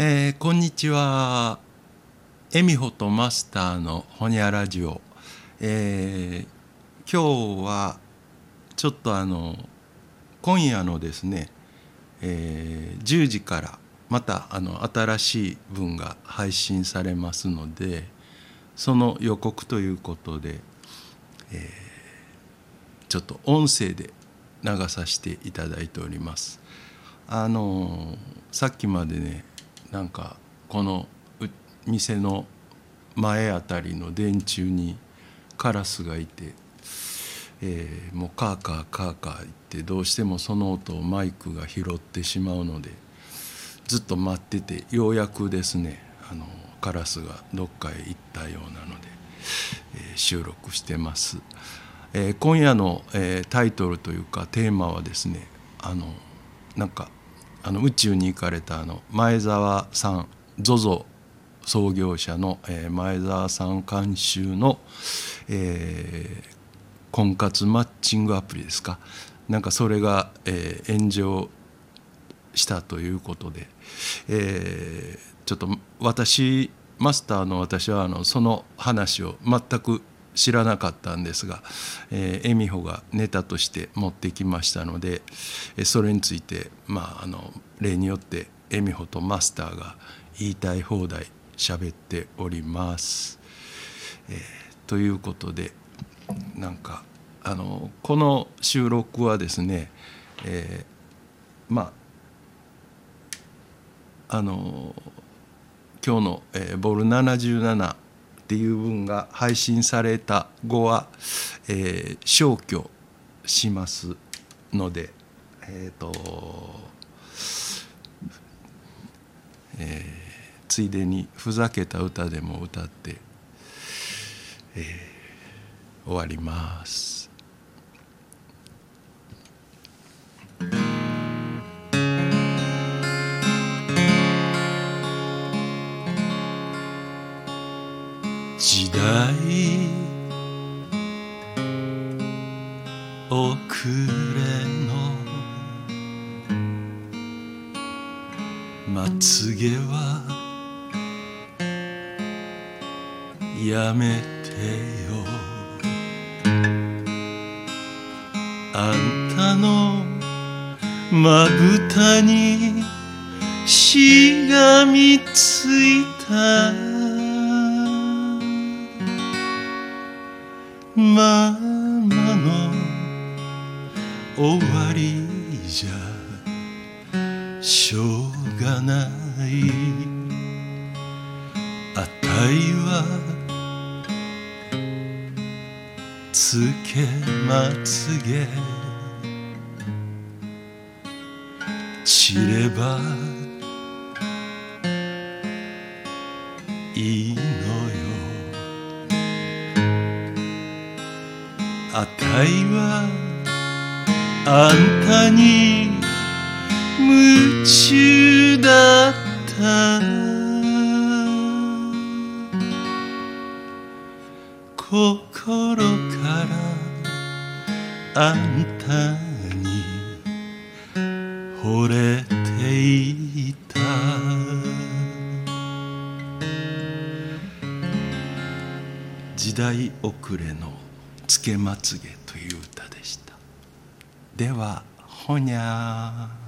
えーこんにちは。エミホとマスターのホニャラジオ。えー今日はちょっとあの今夜のですね、えー10時からまたあの新しい分が配信されますのでその予告ということで、えーちょっと音声で流させていただいております。あのさっきまでねなんかこの店の前あたりの電柱にカラスがいて、えーもうカーカーカーカー言ってどうしてもその音をマイクが拾ってしまうのでずっと待っててようやくですねあのカラスがどっかへ行ったようなので、えー収録してます。えー今夜の、えータイトルというかテーマはですねあのなんかあの宇宙に行かれたあの前澤さん ZOZO 創業者の、え前澤さん監修の、えー婚活マッチングアプリですか。なんかそれが、えー炎上したということで、えーちょっと私マスターの私はあのその話を全く知らなかったんですが、えー、エミホがネタとして持ってきましたので、それについて、まあ、あの例によってエミホとマスターが言いたい放題喋っております。えーということでなんかあのこの収録はですね、えーまああの今日の、えーボル77っていう分が配信された後は、えー消去しますのでえっ、と、えーついでにふざけた歌でも歌って、えー終わります。時代遅れのまつげはやめてよ。あんたのまぶたにしがみついた。ままの終わりじゃしょうがないあたいはつけまつげ散ればいいのあたいはあんたに夢中だった。心からあんたに惚れていた。時代遅れのつけまつげという歌でした。ではほにゃー。